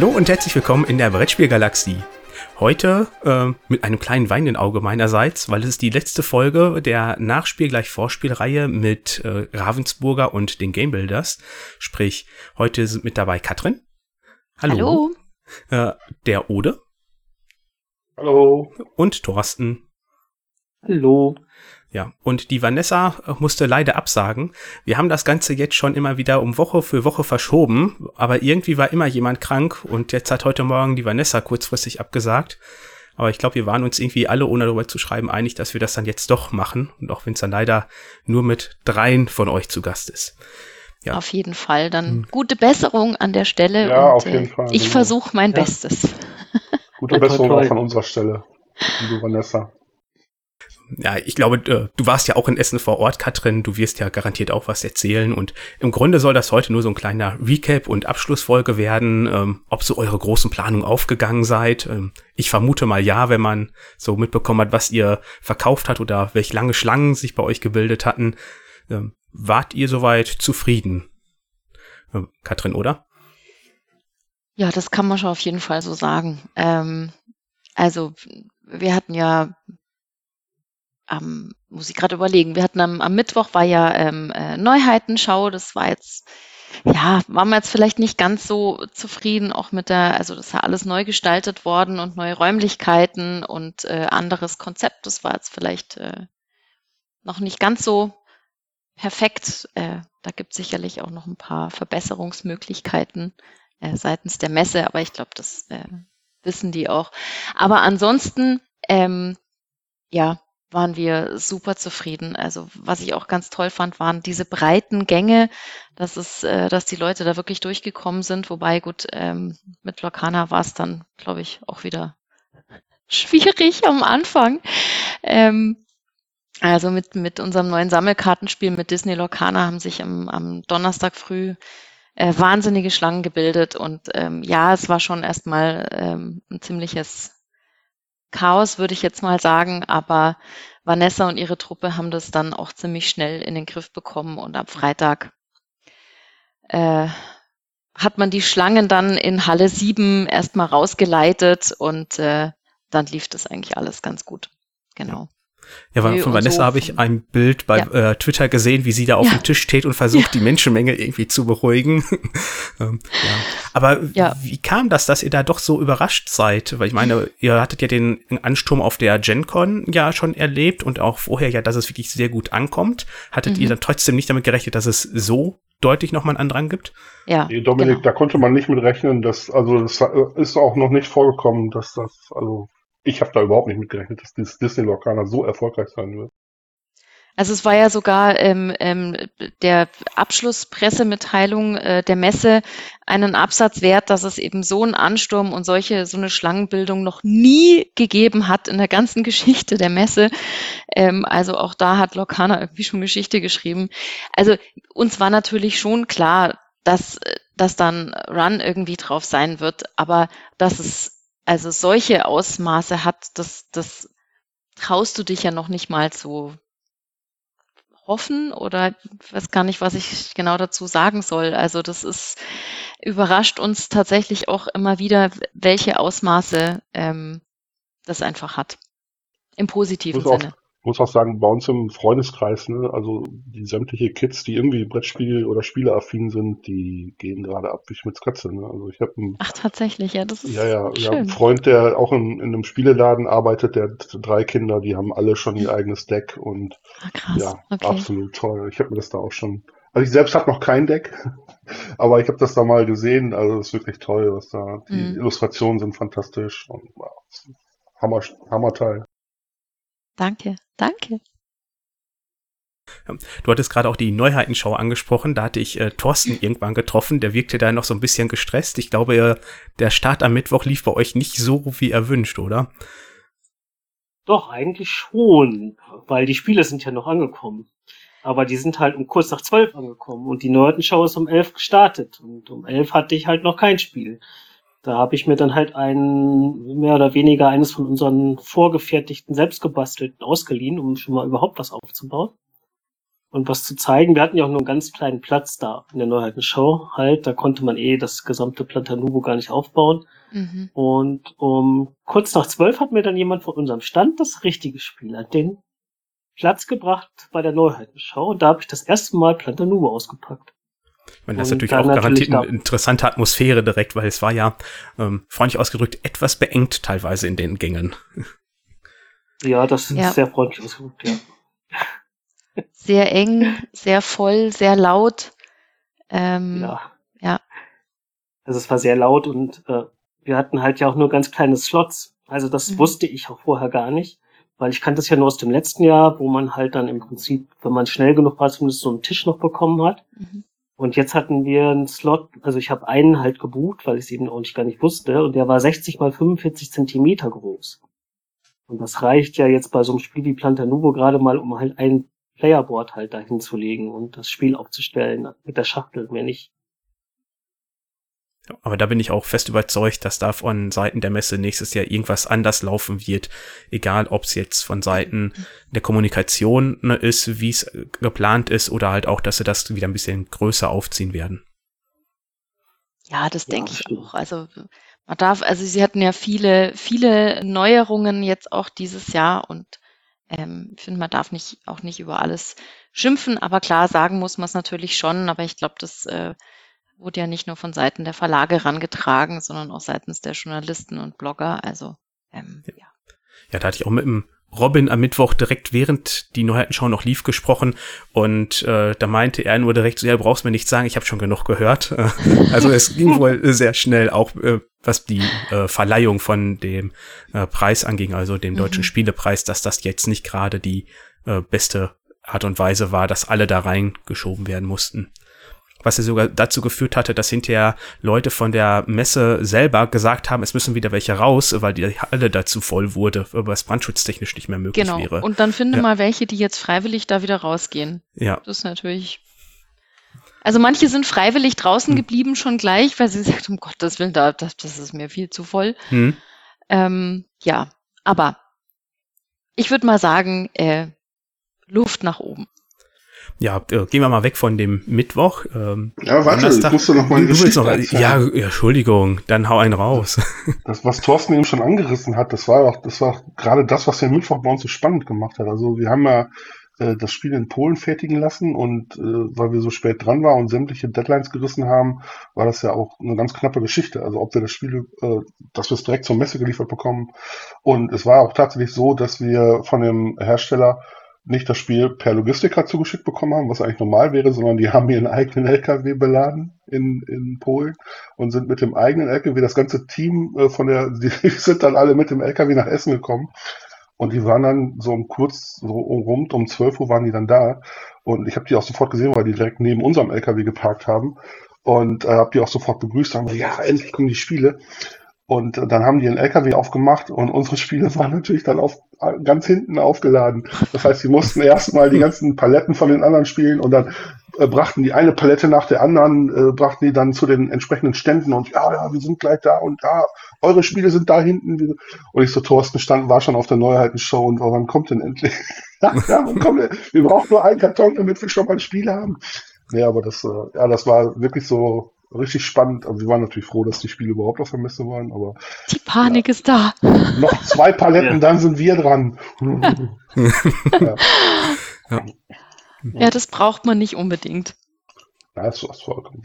Hallo und herzlich willkommen in der Brettspielgalaxie. Heute äh, mit einem kleinen Wein im Auge meinerseits, weil es ist die letzte Folge der Nachspiel gleich Vorspielreihe mit äh, Ravensburger und den Game Builders. Sprich, heute sind mit dabei Katrin. Hallo. Hallo. Äh, der Ode. Hallo. Und Thorsten. Hallo. Ja, und die Vanessa musste leider absagen. Wir haben das Ganze jetzt schon immer wieder um Woche für Woche verschoben, aber irgendwie war immer jemand krank und jetzt hat heute Morgen die Vanessa kurzfristig abgesagt. Aber ich glaube, wir waren uns irgendwie alle, ohne darüber zu schreiben, einig, dass wir das dann jetzt doch machen. Und auch wenn es dann leider nur mit dreien von euch zu Gast ist. Ja. Auf jeden Fall. Dann hm. gute Besserung an der Stelle. Ja, und, auf jeden äh, Fall. Ich genau. versuche mein ja. Bestes. Gute Besserung auch von unserer Stelle, liebe Vanessa ja, ich glaube, äh, du warst ja auch in Essen vor Ort, Katrin. Du wirst ja garantiert auch was erzählen. Und im Grunde soll das heute nur so ein kleiner Recap und Abschlussfolge werden, ähm, ob so eure großen Planungen aufgegangen seid. Ähm, ich vermute mal ja, wenn man so mitbekommen hat, was ihr verkauft hat oder welche lange Schlangen sich bei euch gebildet hatten. Ähm, wart ihr soweit zufrieden? Katrin, oder? Ja, das kann man schon auf jeden Fall so sagen. Also wir hatten ja am, muss ich gerade überlegen, wir hatten am, am Mittwoch war ja ähm, äh, Neuheitenschau, das war jetzt, ja, waren wir jetzt vielleicht nicht ganz so zufrieden, auch mit der, also das ist ja alles neu gestaltet worden und neue Räumlichkeiten und äh, anderes Konzept, das war jetzt vielleicht äh, noch nicht ganz so perfekt. Äh, da gibt es sicherlich auch noch ein paar Verbesserungsmöglichkeiten äh, seitens der Messe, aber ich glaube, das äh, wissen die auch. Aber ansonsten, ähm, ja, waren wir super zufrieden. Also was ich auch ganz toll fand, waren diese breiten Gänge, dass es, äh, dass die Leute da wirklich durchgekommen sind. Wobei gut, ähm, mit Locana war es dann, glaube ich, auch wieder schwierig am Anfang. Ähm, also mit, mit unserem neuen Sammelkartenspiel mit Disney Locana haben sich am, am Donnerstag früh äh, wahnsinnige Schlangen gebildet und ähm, ja, es war schon erstmal ein ziemliches Chaos, würde ich jetzt mal sagen, aber Vanessa und ihre Truppe haben das dann auch ziemlich schnell in den Griff bekommen und am Freitag äh, hat man die Schlangen dann in Halle 7 erstmal rausgeleitet und äh, dann lief das eigentlich alles ganz gut. Genau. Ja, von, von Vanessa so habe ich ein Bild bei ja. äh, Twitter gesehen, wie sie da auf ja. dem Tisch steht und versucht, ja. die Menschenmenge irgendwie zu beruhigen. ähm, ja. Aber wie kam das, dass ihr da doch so überrascht seid? Weil ich meine, ihr hattet ja den Ansturm auf der GenCon ja schon erlebt und auch vorher ja, dass es wirklich sehr gut ankommt. Hattet mhm. ihr dann trotzdem nicht damit gerechnet, dass es so deutlich nochmal einen Andrang gibt? Ja. Nee, Dominik, genau. da konnte man nicht mit rechnen, dass, also das ist auch noch nicht vorgekommen, dass das, also ich habe da überhaupt nicht mitgerechnet, dass dieses Disney Lorcaner so erfolgreich sein wird. Also es war ja sogar ähm, ähm, der Abschlusspressemitteilung äh, der Messe einen Absatz wert, dass es eben so einen Ansturm und solche so eine Schlangenbildung noch nie gegeben hat in der ganzen Geschichte der Messe. Ähm, also auch da hat Lorcaner irgendwie schon Geschichte geschrieben. Also uns war natürlich schon klar, dass, dass dann Run irgendwie drauf sein wird, aber dass es also solche Ausmaße hat, das, das traust du dich ja noch nicht mal zu hoffen oder ich weiß gar nicht, was ich genau dazu sagen soll. Also das ist überrascht uns tatsächlich auch immer wieder, welche Ausmaße ähm, das einfach hat. Im positiven Sinne muss auch sagen, bei uns im Freundeskreis, ne, also die sämtliche Kids, die irgendwie Brettspiel- oder Spieleaffin sind, die gehen gerade ab wie Schmitz Katze. Ne? Also ich habe Ach tatsächlich, ja, das ist ja, ja, schön. ja, einen Freund, der auch in, in einem Spieleladen arbeitet, der hat drei Kinder, die haben alle schon ihr eigenes Deck und ah, krass. ja, okay. absolut toll. Ich habe mir das da auch schon. Also ich selbst habe noch kein Deck, aber ich habe das da mal gesehen. Also das ist wirklich toll, was da. Die mhm. Illustrationen sind fantastisch und wow, Hammer, Hammerteil. Danke, danke. Du hattest gerade auch die Neuheitenschau angesprochen. Da hatte ich äh, Thorsten irgendwann getroffen. Der wirkte da noch so ein bisschen gestresst. Ich glaube, äh, der Start am Mittwoch lief bei euch nicht so wie erwünscht, oder? Doch, eigentlich schon, weil die Spiele sind ja noch angekommen. Aber die sind halt um kurz nach zwölf angekommen und die Neuheitenschau ist um elf gestartet und um elf hatte ich halt noch kein Spiel. Da habe ich mir dann halt ein, mehr oder weniger eines von unseren vorgefertigten, selbstgebastelten ausgeliehen, um schon mal überhaupt was aufzubauen. und was zu zeigen. Wir hatten ja auch nur einen ganz kleinen Platz da in der Neuheitenshow halt. Da konnte man eh das gesamte Plantanubo gar nicht aufbauen. Mhm. Und um kurz nach zwölf hat mir dann jemand von unserem Stand das richtige Spiel an den Platz gebracht bei der Neuheitenschau. Und da habe ich das erste Mal Plantanubo ausgepackt. Ich meine, das ist natürlich auch garantiert eine interessante Atmosphäre direkt, weil es war ja, ähm, freundlich ausgedrückt, etwas beengt teilweise in den Gängen. Ja, das ist ja. sehr freundlich ausgedrückt, ja. Sehr eng, sehr voll, sehr laut. Ähm, ja. ja. Also es war sehr laut und äh, wir hatten halt ja auch nur ganz kleine Slots. Also das mhm. wusste ich auch vorher gar nicht, weil ich kannte es ja nur aus dem letzten Jahr, wo man halt dann im Prinzip, wenn man schnell genug war, zumindest so einen Tisch noch bekommen hat. Mhm. Und jetzt hatten wir einen Slot, also ich habe einen halt gebucht, weil ich es eben auch nicht gar nicht wusste, und der war 60 mal 45 Zentimeter groß. Und das reicht ja jetzt bei so einem Spiel wie Planta Nuvo gerade mal, um halt ein Playerboard halt dahin zu legen und das Spiel aufzustellen mit der Schachtel, mehr nicht. Aber da bin ich auch fest überzeugt, dass da von Seiten der Messe nächstes Jahr irgendwas anders laufen wird. Egal, ob es jetzt von Seiten der Kommunikation ne, ist, wie es geplant ist, oder halt auch, dass sie das wieder ein bisschen größer aufziehen werden. Ja, das ja, denke ich auch. Also man darf, also sie hatten ja viele, viele Neuerungen jetzt auch dieses Jahr und ähm, ich finde, man darf nicht auch nicht über alles schimpfen, aber klar, sagen muss man es natürlich schon, aber ich glaube, das äh, wurde ja nicht nur von Seiten der Verlage rangetragen, sondern auch seitens der Journalisten und Blogger. Also ähm, ja. Ja, da hatte ich auch mit dem Robin am Mittwoch direkt während die Neuheitenschau noch lief gesprochen und äh, da meinte er nur direkt so, ja, du brauchst mir nichts sagen, ich habe schon genug gehört. also es ging wohl sehr schnell, auch äh, was die äh, Verleihung von dem äh, Preis anging, also dem deutschen mhm. Spielepreis, dass das jetzt nicht gerade die äh, beste Art und Weise war, dass alle da reingeschoben werden mussten was ja sogar dazu geführt hatte, dass hinterher Leute von der Messe selber gesagt haben, es müssen wieder welche raus, weil die Halle dazu voll wurde, was brandschutztechnisch nicht mehr möglich genau. wäre. Und dann finde ja. mal welche, die jetzt freiwillig da wieder rausgehen. Ja. Das ist natürlich. Also manche sind freiwillig draußen hm. geblieben schon gleich, weil sie sagt, um Gottes Willen, da, das, das ist mir viel zu voll. Hm. Ähm, ja, aber ich würde mal sagen, äh, Luft nach oben ja, äh, gehen wir mal weg von dem Mittwoch. Ähm, ja, warte, ich musst du noch mal eine Geschichte noch, Ja, Entschuldigung, dann hau einen raus. Das, was Thorsten eben schon angerissen hat, das war auch, das war gerade das, was den Mittwoch bei uns so spannend gemacht hat. Also wir haben ja äh, das Spiel in Polen fertigen lassen und äh, weil wir so spät dran waren und sämtliche Deadlines gerissen haben, war das ja auch eine ganz knappe Geschichte. Also ob wir das Spiel, äh, dass wir es direkt zur Messe geliefert bekommen. Und es war auch tatsächlich so, dass wir von dem Hersteller nicht das Spiel per Logistiker zugeschickt bekommen haben, was eigentlich normal wäre, sondern die haben ihren eigenen LKW beladen in, in Polen und sind mit dem eigenen LKW, das ganze Team äh, von der, die sind dann alle mit dem LKW nach Essen gekommen. Und die waren dann so um kurz, so rund um 12 Uhr waren die dann da. Und ich habe die auch sofort gesehen, weil die direkt neben unserem LKW geparkt haben. Und äh, habe die auch sofort begrüßt, haben ja, endlich kommen die Spiele und dann haben die einen LKW aufgemacht und unsere Spiele waren natürlich dann auf, ganz hinten aufgeladen. Das heißt, sie mussten erstmal die ganzen Paletten von den anderen spielen und dann äh, brachten die eine Palette nach der anderen, äh, brachten die dann zu den entsprechenden Ständen und ja, ja, wir sind gleich da und ja, eure Spiele sind da hinten. Und ich so, Thorsten stand, war schon auf der Neuheitenshow und oh, wann kommt denn endlich? ja, wann kommt denn? Wir brauchen nur einen Karton, damit wir schon mal ein Spiel haben. Ja, aber das, äh, ja, das war wirklich so, richtig spannend. Also wir waren natürlich froh, dass die Spiele überhaupt auf der Messe waren, aber. Die Panik ja. ist da. Noch zwei Paletten, ja. dann sind wir dran. ja. ja. das braucht man nicht unbedingt. Ja, es war,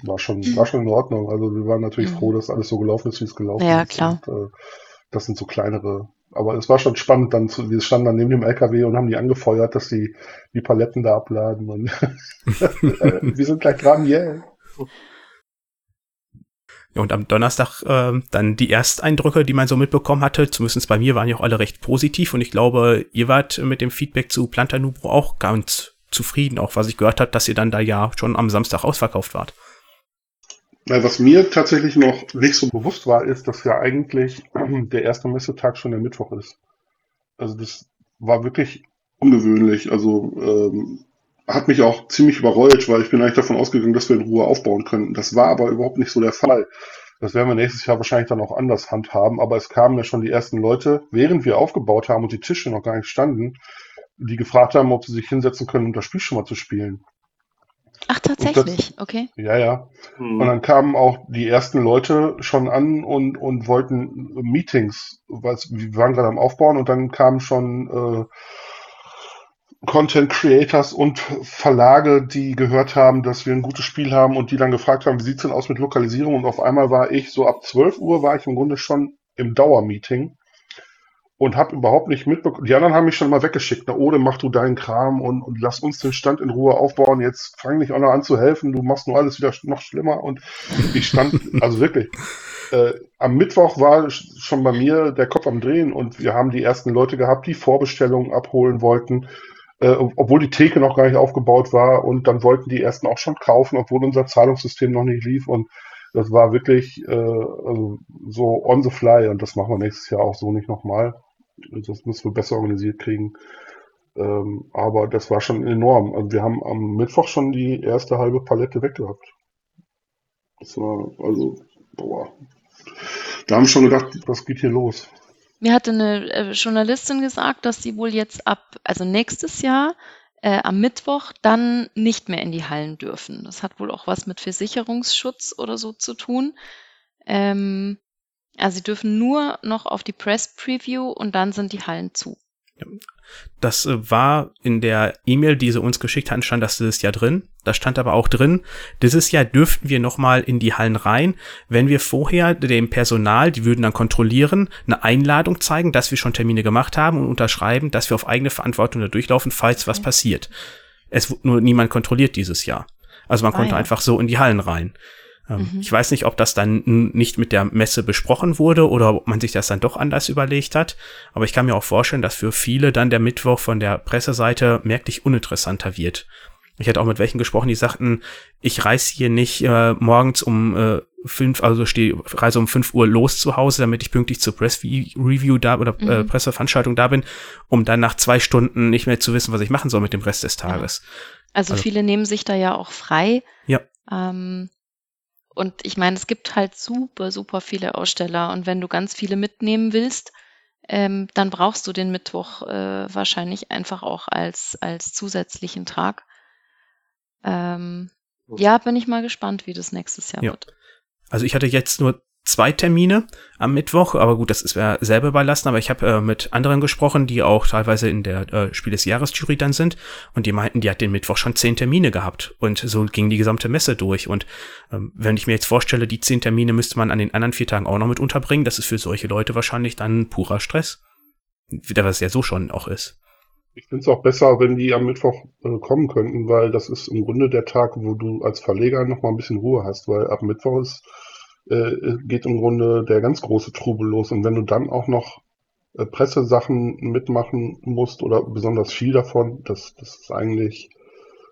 war, schon, war schon in Ordnung. Also wir waren natürlich mhm. froh, dass alles so gelaufen ist, wie es gelaufen ja, ist. Ja, klar. Und, äh, das sind so kleinere. Aber es war schon spannend, dann zu, wir standen dann neben dem LKW und haben die angefeuert, dass die die Paletten da abladen. Und wir sind gleich dran, yeah. Ja, und am Donnerstag äh, dann die Ersteindrücke, die man so mitbekommen hatte, zumindest bei mir waren ja auch alle recht positiv und ich glaube, ihr wart mit dem Feedback zu Planta Nubro auch ganz zufrieden, auch was ich gehört habe, dass ihr dann da ja schon am Samstag ausverkauft wart. Was mir tatsächlich noch nicht so bewusst war, ist, dass ja eigentlich der erste Messetag schon der Mittwoch ist. Also das war wirklich ungewöhnlich. Also ähm, hat mich auch ziemlich überrollt, weil ich bin eigentlich davon ausgegangen, dass wir in Ruhe aufbauen könnten. Das war aber überhaupt nicht so der Fall. Das werden wir nächstes Jahr wahrscheinlich dann auch anders handhaben, aber es kamen ja schon die ersten Leute, während wir aufgebaut haben und die Tische noch gar nicht standen, die gefragt haben, ob sie sich hinsetzen können, um das Spiel schon mal zu spielen. Ach, tatsächlich, das, okay. Ja, ja. Hm. Und dann kamen auch die ersten Leute schon an und, und wollten Meetings, was, wir waren gerade am Aufbauen und dann kamen schon äh, Content Creators und Verlage, die gehört haben, dass wir ein gutes Spiel haben und die dann gefragt haben, wie sieht's denn aus mit Lokalisierung? Und auf einmal war ich so ab 12 Uhr war ich im Grunde schon im Dauermeeting und habe überhaupt nicht mitbekommen. Die anderen haben mich schon mal weggeschickt. Na, Ode, mach du deinen Kram und, und lass uns den Stand in Ruhe aufbauen. Jetzt fang nicht auch noch an zu helfen. Du machst nur alles wieder noch schlimmer. Und ich stand, also wirklich, äh, am Mittwoch war schon bei mir der Kopf am Drehen und wir haben die ersten Leute gehabt, die Vorbestellungen abholen wollten äh, obwohl die Theke noch gar nicht aufgebaut war und dann wollten die ersten auch schon kaufen, obwohl unser Zahlungssystem noch nicht lief und das war wirklich äh, also so on the fly und das machen wir nächstes Jahr auch so nicht nochmal. Das müssen wir besser organisiert kriegen. Ähm, aber das war schon enorm. Also wir haben am Mittwoch schon die erste halbe Palette weggehabt. Das war, also, boah. Da haben wir schon gedacht, was geht hier los? Mir hatte eine äh, Journalistin gesagt, dass sie wohl jetzt ab, also nächstes Jahr, äh, am Mittwoch dann nicht mehr in die Hallen dürfen. Das hat wohl auch was mit Versicherungsschutz oder so zu tun. Ähm, also sie dürfen nur noch auf die Press Preview und dann sind die Hallen zu. Das äh, war in der E-Mail, die sie uns geschickt hatten, stand das dieses Jahr drin. Da stand aber auch drin, dieses Jahr dürften wir nochmal in die Hallen rein, wenn wir vorher dem Personal, die würden dann kontrollieren, eine Einladung zeigen, dass wir schon Termine gemacht haben und unterschreiben, dass wir auf eigene Verantwortung da durchlaufen, falls was passiert. Es wurde nur niemand kontrolliert dieses Jahr. Also man ah, konnte ja. einfach so in die Hallen rein. Ähm, mhm. Ich weiß nicht, ob das dann nicht mit der Messe besprochen wurde oder ob man sich das dann doch anders überlegt hat. Aber ich kann mir auch vorstellen, dass für viele dann der Mittwoch von der Presseseite merklich uninteressanter wird. Ich hatte auch mit welchen gesprochen, die sagten, ich reise hier nicht äh, morgens um äh, fünf, also stehe, reise um fünf Uhr los zu Hause, damit ich pünktlich zur Press Review da oder äh, mhm. äh, Presseveranstaltung da bin, um dann nach zwei Stunden nicht mehr zu wissen, was ich machen soll mit dem Rest des Tages. Ja. Also, also, viele nehmen sich da ja auch frei. Ja. Ähm, und ich meine, es gibt halt super, super viele Aussteller. Und wenn du ganz viele mitnehmen willst, ähm, dann brauchst du den Mittwoch äh, wahrscheinlich einfach auch als, als zusätzlichen Tag. Ähm, ja, bin ich mal gespannt, wie das nächstes Jahr ja. wird. Also ich hatte jetzt nur zwei Termine am Mittwoch, aber gut, das ist ja selber überlassen, aber ich habe äh, mit anderen gesprochen, die auch teilweise in der äh, Spiel des Jahres Jury dann sind und die meinten, die hat den Mittwoch schon zehn Termine gehabt und so ging die gesamte Messe durch und ähm, wenn ich mir jetzt vorstelle, die zehn Termine müsste man an den anderen vier Tagen auch noch mit unterbringen, das ist für solche Leute wahrscheinlich dann purer Stress, wieder was ja so schon auch ist. Ich finde es auch besser, wenn die am Mittwoch äh, kommen könnten, weil das ist im Grunde der Tag, wo du als Verleger noch mal ein bisschen Ruhe hast, weil ab Mittwoch ist äh, geht im Grunde der ganz große Trubel los. Und wenn du dann auch noch äh, Pressesachen mitmachen musst oder besonders viel davon, das, das ist eigentlich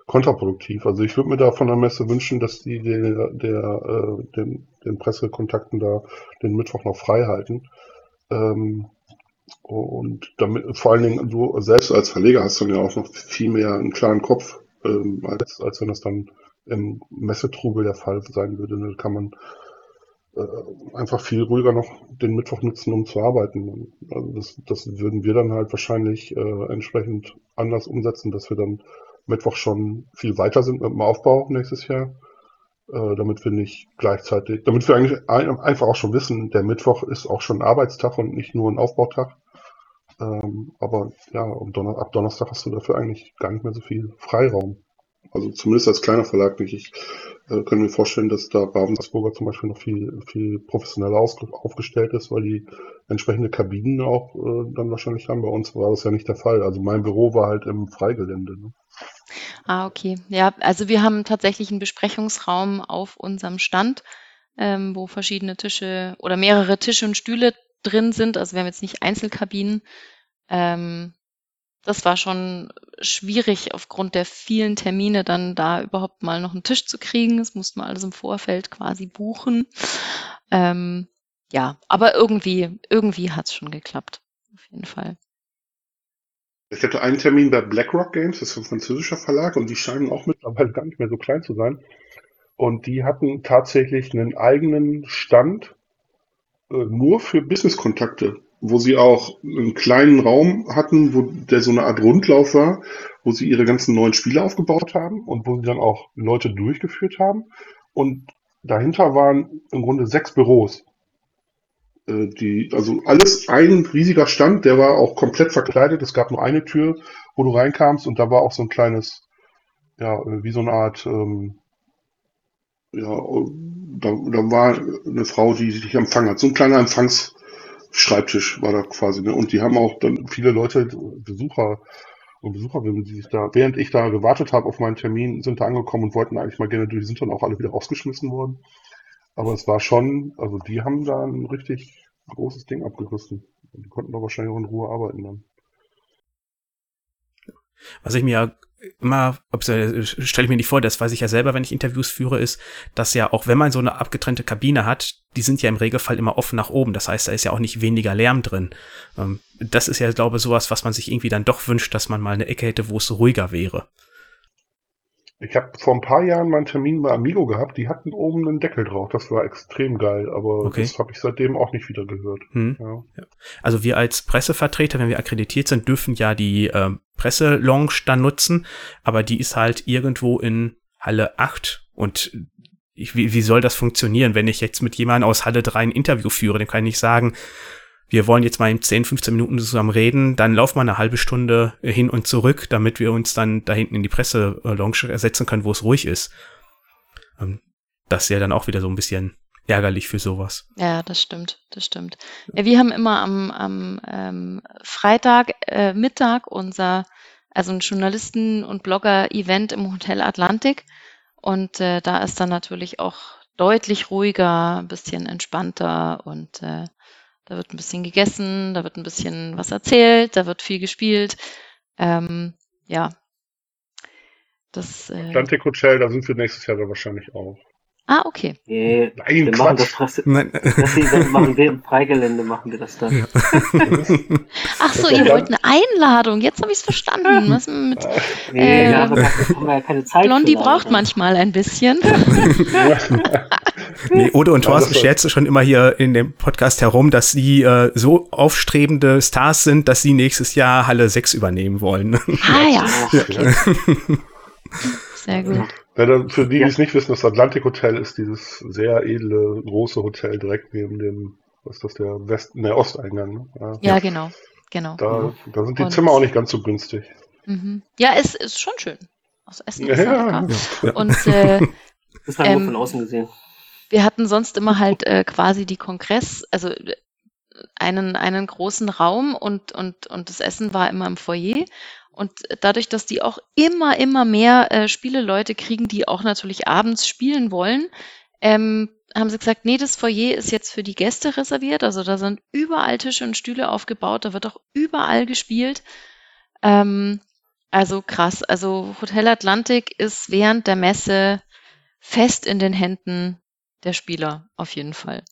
kontraproduktiv. Also ich würde mir da von der Messe wünschen, dass die der, der, äh, den, den Pressekontakten da den Mittwoch noch frei halten. Ähm, und damit, vor allen Dingen, du selbst als Verleger hast dann ja auch noch viel mehr einen klaren Kopf, ähm, als, als wenn das dann im Messetrubel der Fall sein würde. Da kann man äh, einfach viel ruhiger noch den Mittwoch nutzen, um zu arbeiten. Also das, das würden wir dann halt wahrscheinlich äh, entsprechend anders umsetzen, dass wir dann Mittwoch schon viel weiter sind mit dem Aufbau nächstes Jahr, äh, damit wir nicht gleichzeitig, damit wir eigentlich ein, einfach auch schon wissen, der Mittwoch ist auch schon Arbeitstag und nicht nur ein Aufbautag. Ähm, aber ja, Donner ab Donnerstag hast du dafür eigentlich gar nicht mehr so viel Freiraum. Also zumindest als kleiner Verlag nicht. Ich äh, können wir vorstellen, dass da Ravensburger zum Beispiel noch viel, viel professioneller aufgestellt ist, weil die entsprechende Kabinen auch äh, dann wahrscheinlich haben. Bei uns war das ja nicht der Fall. Also mein Büro war halt im Freigelände. Ne? Ah, okay. Ja, also wir haben tatsächlich einen Besprechungsraum auf unserem Stand, ähm, wo verschiedene Tische oder mehrere Tische und Stühle drin sind. Also wir haben jetzt nicht Einzelkabinen. Ähm, das war schon schwierig aufgrund der vielen Termine dann da überhaupt mal noch einen Tisch zu kriegen. Das musste man alles im Vorfeld quasi buchen. Ähm, ja, aber irgendwie, irgendwie hat es schon geklappt. Auf jeden Fall. Ich hatte einen Termin bei BlackRock Games, das ist ein französischer Verlag, und die scheinen auch mittlerweile gar nicht mehr so klein zu sein. Und die hatten tatsächlich einen eigenen Stand äh, nur für Businesskontakte wo sie auch einen kleinen Raum hatten, wo der so eine Art Rundlauf war, wo sie ihre ganzen neuen Spiele aufgebaut haben und wo sie dann auch Leute durchgeführt haben. Und dahinter waren im Grunde sechs Büros. Äh, die, also alles ein riesiger Stand, der war auch komplett verkleidet. Es gab nur eine Tür, wo du reinkamst und da war auch so ein kleines, ja, wie so eine Art, ähm, ja, da, da war eine Frau, die sich empfangen hat. So ein kleiner Empfangsschreibtisch war da quasi. Ne? Und die haben auch dann viele Leute, Besucher und Besucherinnen, die sich da, während ich da gewartet habe auf meinen Termin, sind da angekommen und wollten eigentlich mal gerne durch, die sind dann auch alle wieder rausgeschmissen worden. Aber es war schon, also die haben da ein richtig großes Ding abgerissen. Die konnten da wahrscheinlich auch in Ruhe arbeiten dann. Was ich mir immer, äh, stelle ich mir nicht vor, das weiß ich ja selber, wenn ich Interviews führe, ist, dass ja auch wenn man so eine abgetrennte Kabine hat, die sind ja im Regelfall immer offen nach oben. Das heißt, da ist ja auch nicht weniger Lärm drin. Ähm, das ist ja, glaube ich, sowas, was man sich irgendwie dann doch wünscht, dass man mal eine Ecke hätte, wo es ruhiger wäre. Ich habe vor ein paar Jahren meinen Termin bei Amigo gehabt, die hatten oben einen Deckel drauf. Das war extrem geil, aber okay. das habe ich seitdem auch nicht wieder gehört. Hm. Ja. Also wir als Pressevertreter, wenn wir akkreditiert sind, dürfen ja die äh, Presselounge dann nutzen, aber die ist halt irgendwo in Halle 8 und ich, wie, wie soll das funktionieren, wenn ich jetzt mit jemandem aus Halle 3 ein Interview führe? Dem kann ich sagen, wir wollen jetzt mal in 10, 15 Minuten zusammen reden, dann laufen wir eine halbe Stunde hin und zurück, damit wir uns dann da hinten in die Presse-Lounge ersetzen können, wo es ruhig ist. Ähm, das ist ja dann auch wieder so ein bisschen ärgerlich für sowas. Ja, das stimmt, das stimmt. Ja, wir haben immer am, am ähm, Freitag äh, Mittag unser, also ein Journalisten- und Blogger-Event im Hotel Atlantik. Und äh, da ist dann natürlich auch deutlich ruhiger, ein bisschen entspannter und äh, da wird ein bisschen gegessen, da wird ein bisschen was erzählt, da wird viel gespielt. Ähm, ja. Das, äh, Atlantic Hotel, da sind wir nächstes Jahr dann wahrscheinlich auch. Ah, okay. Nee, Nein, wir Quatsch. machen das trotzdem. Nein. Das machen wir im Freigelände, machen wir das dann. Ja. Ach so, ihr wollt eine Einladung. Jetzt habe ich es verstanden. Was mit, nee, äh, ja, aber haben wir ja keine Zeit. Blondie braucht manchmal ein bisschen. nee, Ode und Thorsten scherzen schon immer hier in dem Podcast herum, dass sie äh, so aufstrebende Stars sind, dass sie nächstes Jahr Halle 6 übernehmen wollen. Ah ja. Okay. Sehr gut. Ja, für die, die es nicht wissen, das Atlantic Hotel ist dieses sehr edle, große Hotel direkt neben dem, was ist das, der Westen, der Osteingang. Ne? Ja. ja, genau, genau. Da, da sind die Und, Zimmer auch nicht ganz so günstig. Mhm. Ja, es ist schon schön. Aus Essen ist ja, ja. Und äh, das haben wir ähm, von außen gesehen. Wir hatten sonst immer halt äh, quasi die Kongress, also einen, einen großen Raum und, und, und das Essen war immer im Foyer. Und dadurch, dass die auch immer, immer mehr äh, Spieleleute kriegen, die auch natürlich abends spielen wollen, ähm, haben sie gesagt, nee, das Foyer ist jetzt für die Gäste reserviert. Also da sind überall Tische und Stühle aufgebaut, da wird auch überall gespielt. Ähm, also krass. Also Hotel Atlantik ist während der Messe fest in den Händen der Spieler, auf jeden Fall.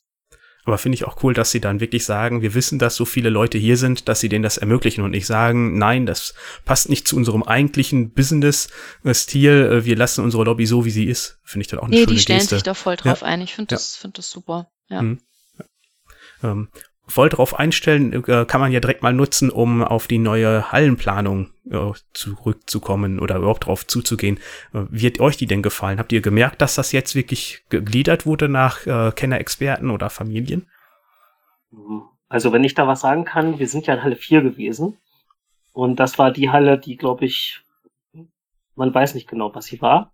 Aber finde ich auch cool, dass sie dann wirklich sagen, wir wissen, dass so viele Leute hier sind, dass sie denen das ermöglichen und nicht sagen, nein, das passt nicht zu unserem eigentlichen Business-Stil, äh, wir lassen unsere Lobby so, wie sie ist. Finde ich dann auch eine nee, schöne Geste. Nee, die stellen sich da voll drauf ja. ein. Ich finde das, ja. find das super. Ja. Mhm. Ähm, voll drauf einstellen äh, kann man ja direkt mal nutzen, um auf die neue Hallenplanung äh, zurückzukommen oder überhaupt drauf zuzugehen. Äh, hat euch die denn gefallen? Habt ihr gemerkt, dass das jetzt wirklich gegliedert wurde nach äh, Kennerexperten oder Familien? Also wenn ich da was sagen kann, wir sind ja in Halle 4 gewesen und das war die Halle, die glaube ich, man weiß nicht genau, was sie war.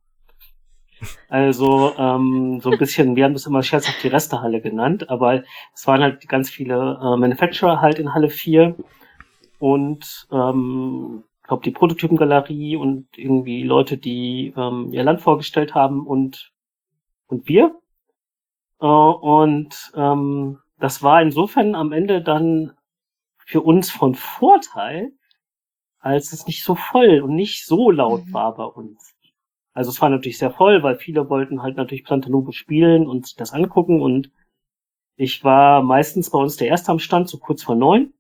Also ähm, so ein bisschen, wir haben das immer scherzhaft die Restehalle genannt, aber es waren halt ganz viele äh, Manufacturer halt in Halle 4 und ähm, ich glaube die Prototypengalerie und irgendwie Leute, die ähm, ihr Land vorgestellt haben und und wir. Äh, und ähm, das war insofern am Ende dann für uns von Vorteil, als es nicht so voll und nicht so laut mhm. war bei uns. Also es war natürlich sehr voll, weil viele wollten halt natürlich Plantanubo spielen und sich das angucken und ich war meistens bei uns der Erste am Stand, so kurz vor neun.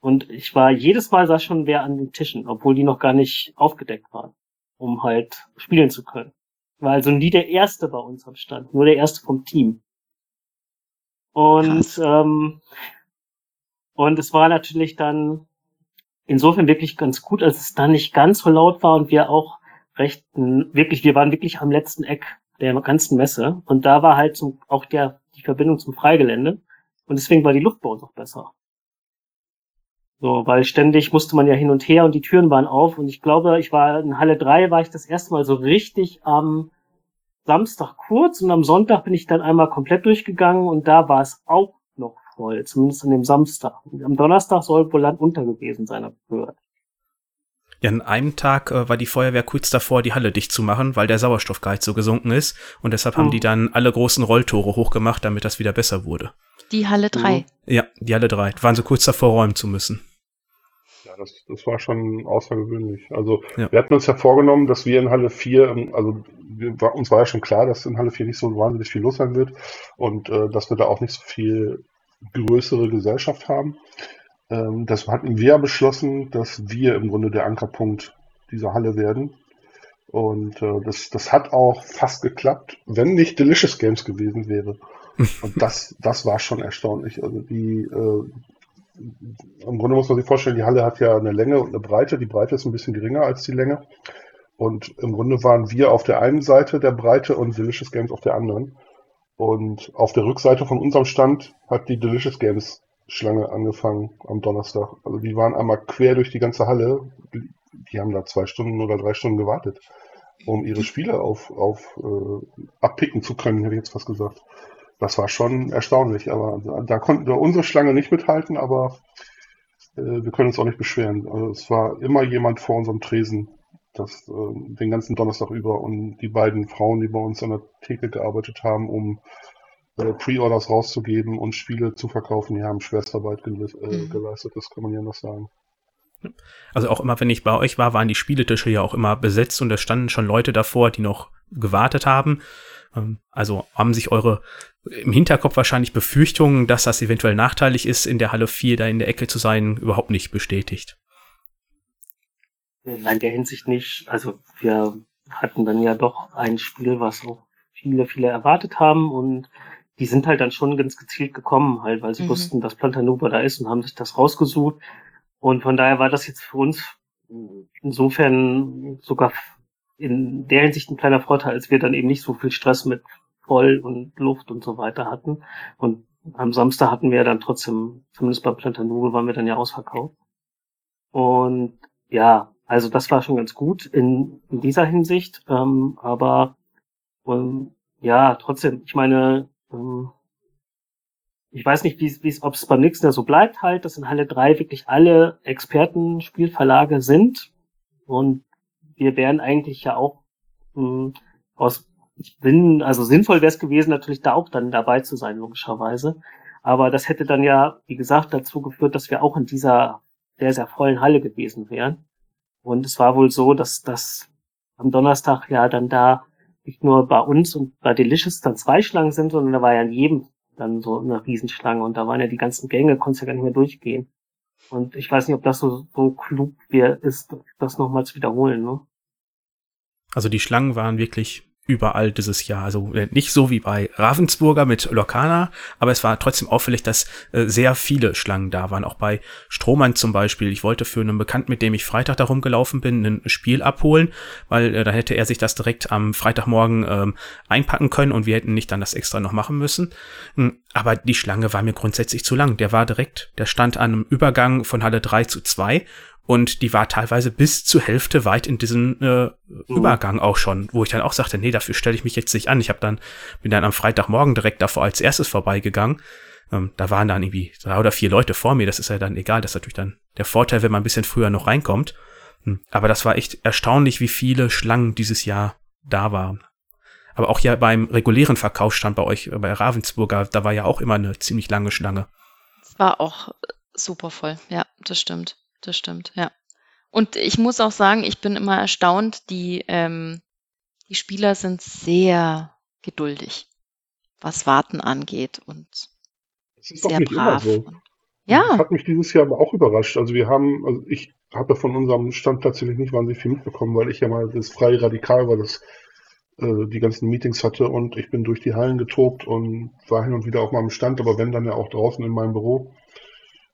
Und ich war jedes Mal sah schon wer an den Tischen, obwohl die noch gar nicht aufgedeckt waren, um halt spielen zu können. War also nie der Erste bei uns am Stand, nur der Erste vom Team. Und ähm, Und es war natürlich dann insofern wirklich ganz gut, als es dann nicht ganz so laut war und wir auch recht, wirklich, wir waren wirklich am letzten Eck der ganzen Messe. Und da war halt zum, auch der, die Verbindung zum Freigelände. Und deswegen war die Luft bei uns auch besser. So, weil ständig musste man ja hin und her und die Türen waren auf. Und ich glaube, ich war in Halle 3, war ich das erste Mal so richtig am Samstag kurz und am Sonntag bin ich dann einmal komplett durchgegangen und da war es auch noch voll, zumindest an dem Samstag. Und am Donnerstag soll wohl Land unter gewesen sein, habe ich gehört. Ja, an einem Tag äh, war die Feuerwehr kurz davor, die Halle dicht zu machen, weil der Sauerstoffgehalt so gesunken ist. Und deshalb oh. haben die dann alle großen Rolltore hochgemacht, damit das wieder besser wurde. Die Halle 3. Ja, die Halle 3. Waren so kurz davor, räumen zu müssen. Ja, das, das war schon außergewöhnlich. Also ja. wir hatten uns ja vorgenommen, dass wir in Halle 4, ähm, also wir, uns war ja schon klar, dass in Halle 4 nicht so wahnsinnig viel los sein wird und äh, dass wir da auch nicht so viel größere Gesellschaft haben. Ähm, das hatten wir beschlossen, dass wir im Grunde der Ankerpunkt dieser Halle werden. Und äh, das, das hat auch fast geklappt, wenn nicht Delicious Games gewesen wäre. Und das, das war schon erstaunlich. Also die, äh, im Grunde muss man sich vorstellen, die Halle hat ja eine Länge und eine Breite. Die Breite ist ein bisschen geringer als die Länge. Und im Grunde waren wir auf der einen Seite der Breite und Delicious Games auf der anderen. Und auf der Rückseite von unserem Stand hat die Delicious Games Schlange angefangen am Donnerstag. Also die waren einmal quer durch die ganze Halle. Die haben da zwei Stunden oder drei Stunden gewartet, um ihre Spiele auf, auf äh, abpicken zu können, hätte ich jetzt fast gesagt. Das war schon erstaunlich, aber da konnten wir unsere Schlange nicht mithalten, aber äh, wir können uns auch nicht beschweren. Also es war immer jemand vor unserem Tresen, das äh, den ganzen Donnerstag über und die beiden Frauen, die bei uns an der Theke gearbeitet haben, um äh, Pre-Orders rauszugeben und Spiele zu verkaufen, die haben Schwerstarbeit ge äh, mhm. geleistet, das kann man ja noch sagen. Also auch immer, wenn ich bei euch war, waren die Spieletische ja auch immer besetzt und es standen schon Leute davor, die noch gewartet haben. Ähm, also haben sich eure im Hinterkopf wahrscheinlich Befürchtungen, dass das eventuell nachteilig ist, in der Halle 4 da in der Ecke zu sein, überhaupt nicht bestätigt. Nein, der Hinsicht nicht. Also wir hatten dann ja doch ein Spiel, was auch viele, viele erwartet haben und die sind halt dann schon ganz gezielt gekommen, halt, weil sie mhm. wussten, dass Plantanuba da ist und haben sich das rausgesucht. Und von daher war das jetzt für uns insofern sogar in der Hinsicht ein kleiner Vorteil, als wir dann eben nicht so viel Stress mit Voll und Luft und so weiter hatten. Und am Samstag hatten wir dann trotzdem, zumindest bei Plantanuba waren wir dann ja ausverkauft. Und ja, also das war schon ganz gut in, in dieser Hinsicht. Ähm, aber um, ja, trotzdem, ich meine, ähm, ich weiß nicht, wie es, ob es beim nächsten Jahr so bleibt halt, dass in Halle 3 wirklich alle Experten-Spielverlage sind. Und wir wären eigentlich ja auch mh, hm, aus bin, also sinnvoll wäre es gewesen, natürlich da auch dann dabei zu sein, logischerweise. Aber das hätte dann ja, wie gesagt, dazu geführt, dass wir auch in dieser sehr, sehr vollen Halle gewesen wären. Und es war wohl so, dass das am Donnerstag ja dann da nicht nur bei uns und bei Delicious dann zwei Schlangen sind, sondern da war ja in jedem dann so eine Riesenschlange und da waren ja die ganzen Gänge, konntest ja gar nicht mehr durchgehen. Und ich weiß nicht, ob das so, so klug wär, ist, das nochmal zu wiederholen, ne? Also die Schlangen waren wirklich überall dieses Jahr. Also äh, nicht so wie bei Ravensburger mit Lorcana, aber es war trotzdem auffällig, dass äh, sehr viele Schlangen da waren. Auch bei Strohmann zum Beispiel. Ich wollte für einen Bekannten, mit dem ich Freitag da rumgelaufen bin, ein Spiel abholen, weil äh, da hätte er sich das direkt am Freitagmorgen ähm, einpacken können und wir hätten nicht dann das extra noch machen müssen. Hm, aber die Schlange war mir grundsätzlich zu lang. Der war direkt, der stand an einem Übergang von Halle 3 zu 2 und die war teilweise bis zur Hälfte weit in diesem äh, mhm. Übergang auch schon, wo ich dann auch sagte, nee, dafür stelle ich mich jetzt nicht an. Ich habe dann bin dann am Freitagmorgen direkt davor als erstes vorbeigegangen. Ähm, da waren dann irgendwie drei oder vier Leute vor mir. Das ist ja dann egal. Das ist natürlich dann der Vorteil, wenn man ein bisschen früher noch reinkommt. Hm, aber das war echt erstaunlich, wie viele Schlangen dieses Jahr da waren. Aber auch ja beim regulären Verkaufsstand bei euch, bei Ravensburger, da war ja auch immer eine ziemlich lange Schlange. Es war auch super voll. Ja, das stimmt das stimmt, ja. Und ich muss auch sagen, ich bin immer erstaunt, die, ähm, die Spieler sind sehr geduldig, was Warten angeht und das ist sehr nicht brav. Immer so. Ja. Das hat mich dieses Jahr aber auch überrascht. Also wir haben, also ich habe von unserem Stand tatsächlich nicht wahnsinnig viel mitbekommen, weil ich ja mal das freie Radikal war, das äh, die ganzen Meetings hatte und ich bin durch die Hallen getobt und war hin und wieder auf meinem Stand, aber wenn dann ja auch draußen in meinem Büro.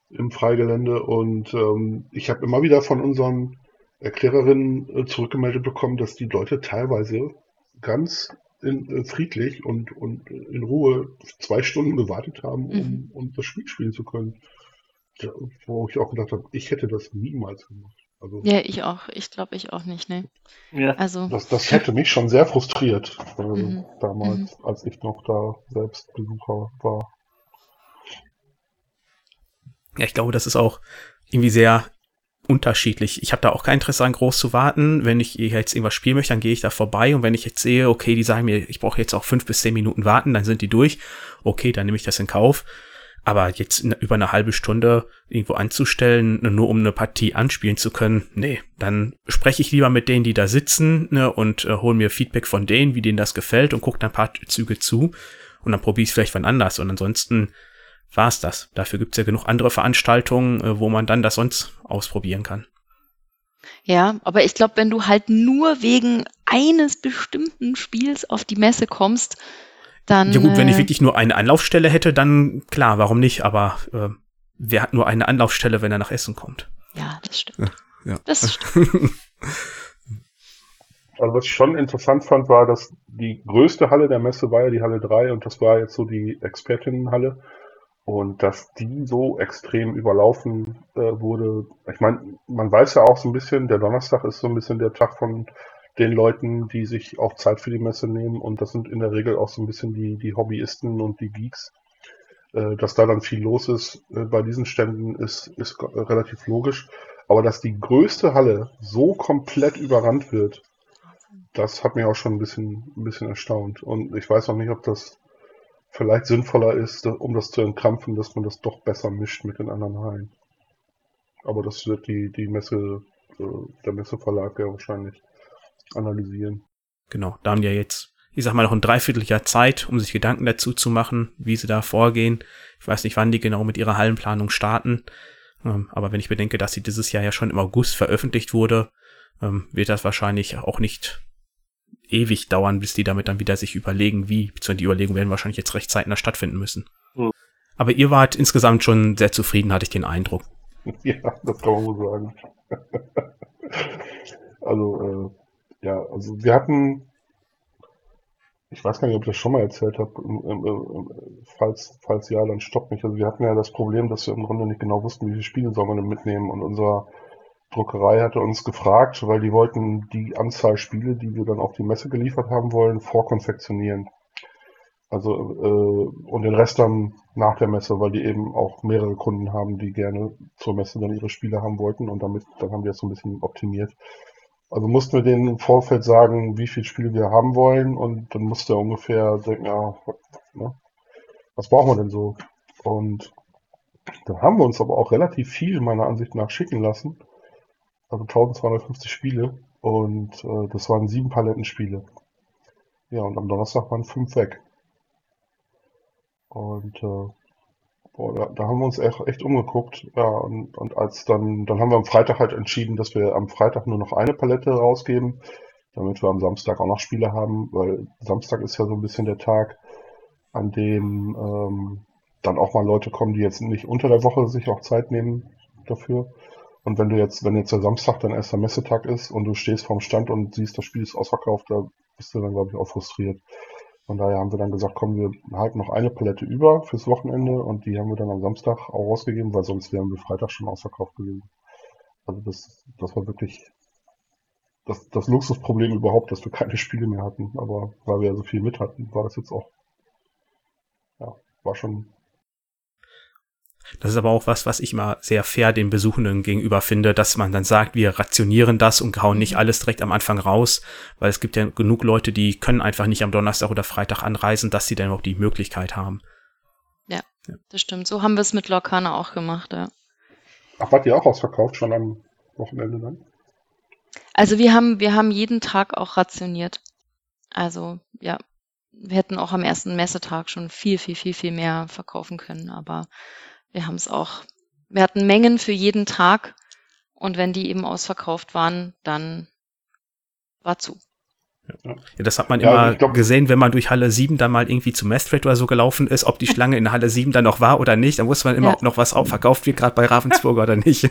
Im Freigelände und ähm, ich habe immer wieder von unseren Erklärerinnen äh, zurückgemeldet bekommen, dass die Leute teilweise ganz in, äh, friedlich und, und in Ruhe zwei Stunden gewartet haben, um, mhm. um das Spiel spielen zu können. Ja, wo ich auch gedacht habe, ich hätte das niemals gemacht. Also, ja, ich auch. Ich glaube, ich auch nicht, ne? Ja. Also. Das, das hätte mich schon sehr frustriert, äh, mhm. damals, mhm. als ich noch da selbst Besucher war. Ja, ich glaube, das ist auch irgendwie sehr unterschiedlich. Ich habe da auch kein Interesse an groß zu warten. Wenn ich jetzt irgendwas spielen möchte, dann gehe ich da vorbei und wenn ich jetzt sehe, okay, die sagen mir, ich brauche jetzt auch fünf bis zehn Minuten warten, dann sind die durch. Okay, dann nehme ich das in Kauf. Aber jetzt über eine halbe Stunde irgendwo anzustellen, nur um eine Partie anspielen zu können, nee, dann spreche ich lieber mit denen, die da sitzen ne, und äh, hole mir Feedback von denen, wie denen das gefällt und gucke dann ein paar Züge zu und dann probiere ich es vielleicht wann anders. Und ansonsten war's das. Dafür gibt's ja genug andere Veranstaltungen, äh, wo man dann das sonst ausprobieren kann. Ja, aber ich glaube, wenn du halt nur wegen eines bestimmten Spiels auf die Messe kommst, dann. Ja gut, wenn ich äh, wirklich nur eine Anlaufstelle hätte, dann klar, warum nicht? Aber äh, wer hat nur eine Anlaufstelle, wenn er nach Essen kommt? Ja, das stimmt. Ja, ja. Das stimmt. Also was ich schon interessant fand, war, dass die größte Halle der Messe war ja die Halle 3 und das war jetzt so die Expertinnenhalle. Und dass die so extrem überlaufen äh, wurde, ich meine, man weiß ja auch so ein bisschen, der Donnerstag ist so ein bisschen der Tag von den Leuten, die sich auch Zeit für die Messe nehmen und das sind in der Regel auch so ein bisschen die, die Hobbyisten und die Geeks. Äh, dass da dann viel los ist äh, bei diesen Ständen ist, ist relativ logisch. Aber dass die größte Halle so komplett überrannt wird, das hat mich auch schon ein bisschen, ein bisschen erstaunt. Und ich weiß auch nicht, ob das vielleicht sinnvoller ist, um das zu entkrampfen, dass man das doch besser mischt mit den anderen Hallen. Aber das wird die, die Messe, äh, der Messeverlag ja wahrscheinlich analysieren. Genau, da haben ja jetzt, ich sag mal, noch ein Dreivierteljahr Zeit, um sich Gedanken dazu zu machen, wie sie da vorgehen. Ich weiß nicht, wann die genau mit ihrer Hallenplanung starten. Ähm, aber wenn ich bedenke, dass sie dieses Jahr ja schon im August veröffentlicht wurde, ähm, wird das wahrscheinlich auch nicht ewig dauern, bis die damit dann wieder sich überlegen, wie, beziehungsweise die Überlegungen werden wahrscheinlich jetzt recht zeitnah stattfinden müssen. Mhm. Aber ihr wart insgesamt schon sehr zufrieden, hatte ich den Eindruck. Ja, das kann man wohl sagen. also, äh, ja, also wir hatten, ich weiß gar nicht, ob ich das schon mal erzählt habe, falls, falls ja, dann stoppt mich. Also wir hatten ja das Problem, dass wir im Grunde nicht genau wussten, wie viele Spiele sollen wir denn mitnehmen und unser Druckerei hatte uns gefragt, weil die wollten die Anzahl Spiele, die wir dann auf die Messe geliefert haben wollen, vorkonfektionieren. Also äh, und den Rest dann nach der Messe, weil die eben auch mehrere Kunden haben, die gerne zur Messe dann ihre Spiele haben wollten und damit dann haben wir das so ein bisschen optimiert. Also mussten wir denen im Vorfeld sagen, wie viele Spiele wir haben wollen und dann musste er ungefähr denken, ja, ne, was brauchen wir denn so? Und dann haben wir uns aber auch relativ viel meiner Ansicht nach schicken lassen also 1250 Spiele und äh, das waren sieben Palettenspiele. Ja, und am Donnerstag waren fünf weg. Und äh, boah, da, da, haben wir uns echt, echt umgeguckt. Ja, und, und als dann, dann haben wir am Freitag halt entschieden, dass wir am Freitag nur noch eine Palette rausgeben, damit wir am Samstag auch noch Spiele haben, weil Samstag ist ja so ein bisschen der Tag, an dem ähm, dann auch mal Leute kommen, die jetzt nicht unter der Woche sich auch Zeit nehmen dafür. Und wenn du jetzt, wenn jetzt der Samstag dein erster Messetag ist und du stehst vorm Stand und siehst, das Spiel ist ausverkauft, da bist du dann, glaube ich, auch frustriert. Von daher haben wir dann gesagt, komm, wir halten noch eine Palette über fürs Wochenende und die haben wir dann am Samstag auch rausgegeben, weil sonst wären wir Freitag schon ausverkauft gewesen. Also das, das war wirklich das, das Luxusproblem überhaupt, dass wir keine Spiele mehr hatten. Aber weil wir ja so viel mit hatten, war das jetzt auch, ja, war schon das ist aber auch was, was ich immer sehr fair den Besuchenden gegenüber finde, dass man dann sagt, wir rationieren das und hauen nicht mhm. alles direkt am Anfang raus, weil es gibt ja genug Leute, die können einfach nicht am Donnerstag oder Freitag anreisen, dass sie dann auch die Möglichkeit haben. Ja, ja. das stimmt. So haben wir es mit Lokana auch gemacht, ja. Ach, wart ihr auch ausverkauft schon am Wochenende dann? Also wir haben, wir haben jeden Tag auch rationiert. Also, ja, wir hätten auch am ersten Messetag schon viel, viel, viel, viel mehr verkaufen können, aber wir haben es auch, wir hatten Mengen für jeden Tag und wenn die eben ausverkauft waren, dann war zu. Ja. das hat man ja, immer glaub, gesehen, wenn man durch Halle 7 dann mal irgendwie zu Mastrate oder so gelaufen ist, ob die Schlange in Halle 7 dann noch war oder nicht. Da wusste man immer, ja. ob noch was auch verkauft wird, gerade bei Ravensburger oder nicht.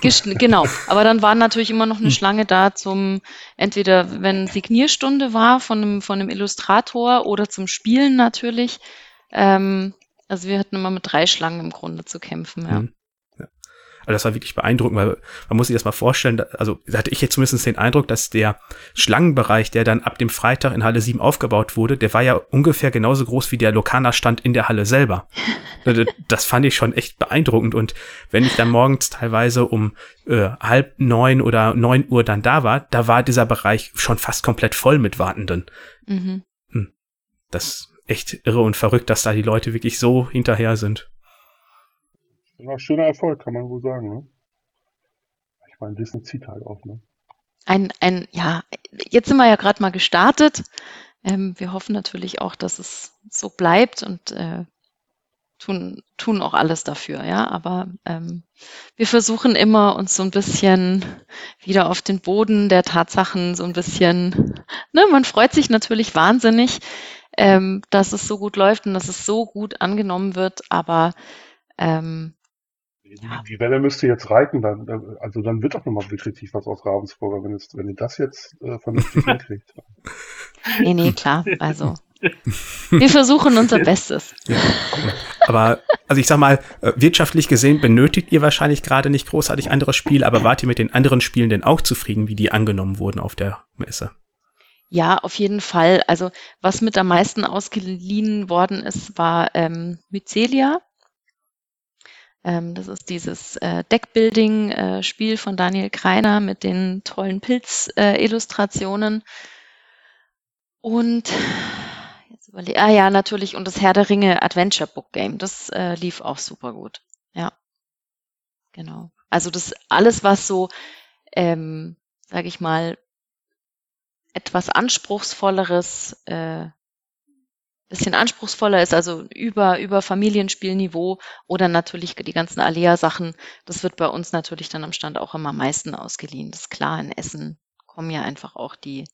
genau, aber dann war natürlich immer noch eine hm. Schlange da zum, entweder wenn Signierstunde war von einem, von einem Illustrator oder zum Spielen natürlich. Ähm, also wir hatten immer mit drei Schlangen im Grunde zu kämpfen, ja. Hm. Also das war wirklich beeindruckend, weil man muss sich das mal vorstellen, also da hatte ich jetzt zumindest den Eindruck, dass der Schlangenbereich, der dann ab dem Freitag in Halle 7 aufgebaut wurde, der war ja ungefähr genauso groß wie der Lokana-Stand in der Halle selber. das fand ich schon echt beeindruckend und wenn ich dann morgens teilweise um äh, halb neun oder neun Uhr dann da war, da war dieser Bereich schon fast komplett voll mit Wartenden. Mhm. Hm. Das echt irre und verrückt, dass da die Leute wirklich so hinterher sind. Ja, schöner Erfolg, kann man wohl sagen. Ne? Ich meine, Disney zieht halt auch. Ne? Ein, ein, ja, jetzt sind wir ja gerade mal gestartet. Ähm, wir hoffen natürlich auch, dass es so bleibt und äh, tun, tun auch alles dafür, ja. Aber ähm, wir versuchen immer, uns so ein bisschen wieder auf den Boden der Tatsachen so ein bisschen, ne, man freut sich natürlich wahnsinnig, ähm, dass es so gut läuft und dass es so gut angenommen wird, aber ähm, ja. Die Welle müsste jetzt reiten, dann, äh, also dann wird doch nochmal definitiv was aus Ravensburger, wenn, es, wenn ihr das jetzt äh, vernünftig hinkriegt. Nee, nee, klar. Also wir versuchen unser Bestes. Ja. Aber, also ich sag mal, äh, wirtschaftlich gesehen benötigt ihr wahrscheinlich gerade nicht großartig andere Spiele, aber wart ihr mit den anderen Spielen denn auch zufrieden, wie die angenommen wurden auf der Messe? Ja, auf jeden Fall. Also was mit am meisten ausgeliehen worden ist, war ähm, Mycelia. Ähm, das ist dieses äh, Deckbuilding-Spiel äh, von Daniel Kreiner mit den tollen Pilz-Illustrationen. und jetzt überlege ah ja, natürlich, und das Herr der Ringe Adventure Book Game, das äh, lief auch super gut. Ja. Genau. Also das alles, was so, ähm, sage ich mal, etwas anspruchsvolleres äh, bisschen anspruchsvoller ist, also über, über Familienspielniveau oder natürlich die ganzen Alea-Sachen. Das wird bei uns natürlich dann am Stand auch immer am meisten ausgeliehen. Das ist klar, in Essen kommen ja einfach auch die,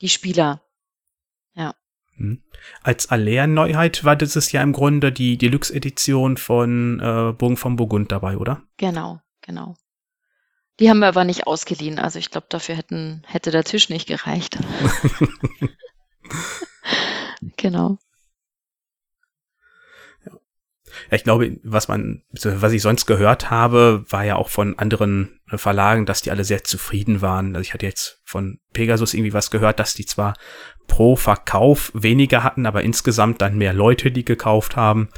die Spieler. Ja. Hm. Als Alea-Neuheit war dieses ja im Grunde die Deluxe-Edition von äh, Bogen vom Burgund dabei, oder? Genau, genau. Die haben wir aber nicht ausgeliehen. Also ich glaube, dafür hätten, hätte der Tisch nicht gereicht. Genau. Ja, ich glaube, was man, was ich sonst gehört habe, war ja auch von anderen Verlagen, dass die alle sehr zufrieden waren. Also ich hatte jetzt von Pegasus irgendwie was gehört, dass die zwar pro Verkauf weniger hatten, aber insgesamt dann mehr Leute, die gekauft haben.